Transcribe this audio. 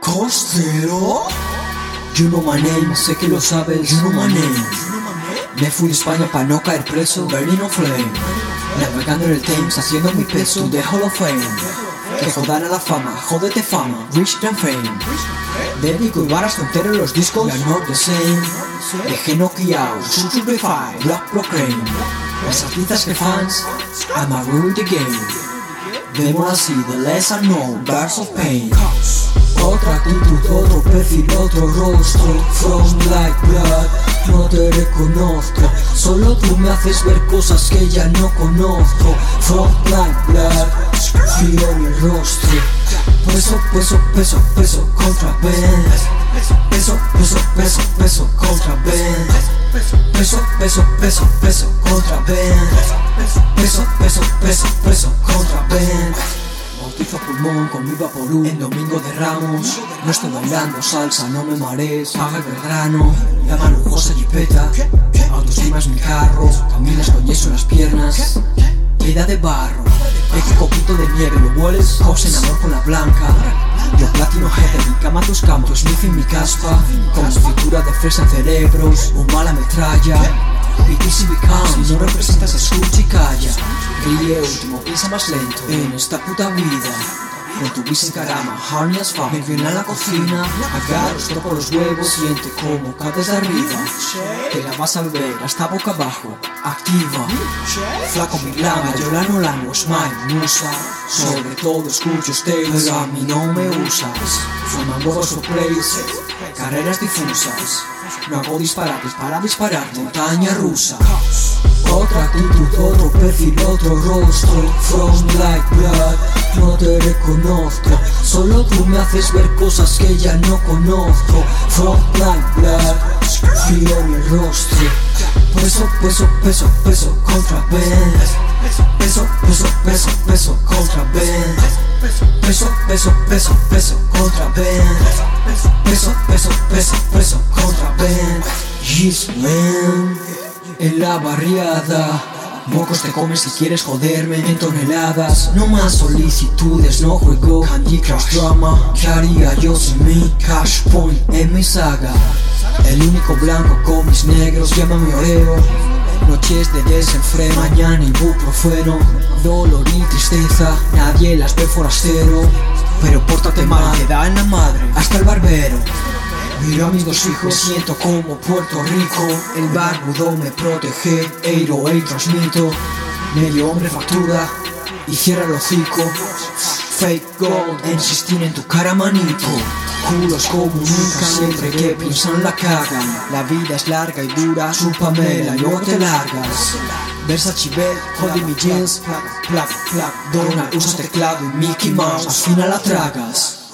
Costero You know my name, sé que lo sabes You know my Me fui a España para no caer preso. Burning on flame Navegando en el Thames, haciendo mi peso. The Hall of Fame Que jodan a la fama, jódete fama. Rich and fame. Dedico y varas tonteros los discos. Are not the same. Dejé noqueado, Sutrubify, Block Proclaim. Las artistas que fans I'ma rule the game. Vemos así, the less I know, bars of pain. Otra actitud, otro perfil, otro rostro. From like blood, no te reconozco. Solo tú me haces ver cosas que ya no conozco. From like blood, Peso, peso, peso, peso contra Ben Peso, peso, peso, peso contra Ben Peso, peso, peso, peso contra Ben Peso, peso, peso, peso contra Ben Bautizo pulmón con mi vaporú En domingo de ramos. No estoy bailando salsa, no me marees. Paga el vergrano Llama lujosa jipeta Autoestima es mi carro Caminas con yeso en las piernas Vida de barro Eje coquito de nieve, lo hueles Cos en amor con la blanca. Yo platino head, mi cama tus campos Smith en mi caspa Con fritura de fresa cerebros Un mala metralla. BTC become no representas escucha y calla. Ríe último, piensa más lento En esta puta vida con tu en carama, as fuck Me viene a la cocina, agarro, toco los huevos Siente como caes de arriba. Te la vas a ver hasta boca abajo. Activa. Flaco mi lama, yo la no la no es my musa Sobre todo escucho usted, pero a mí no me usas. Fumando o place, carreras difusas. No hago disparates para disparar, montaña rusa otra actitud, otro perfil, otro rostro. From like blood, no te reconozco. Solo tú me haces ver cosas que ya no conozco. From like blood, frío el rostro. Peso, peso, peso, peso contra Ben Peso, peso, peso, peso contra Ben Peso, peso, peso, peso contra Ben Peso, peso, peso, peso contra Ben Yes, man en la barriada. Mocos te comes si quieres joderme en toneladas. No más solicitudes, no juego Candy Crush Drama. ¿Qué haría yo sin mi Cash Point en mi saga? El único blanco con mis negros, llámame Oreo. Noches de desenfreno, mañana ibuprofeno. Dolor y tristeza, nadie las ve forastero Pero pórtate mal, te da en la madre Hasta el barbero Miro a mis dos hijos, siento como Puerto Rico. El barbudo me protege, eiro y transmito. Medio hombre factura y cierra el hocico. Fake gold, insistir en tu cara manito Culos como nunca, siempre que piensan la cagan. La vida es larga y dura, chúpamela, no te largas. Versace Bell, Holding mi jeans, plac, plac, plac Donald usa teclado y Mickey Mouse, al final la tragas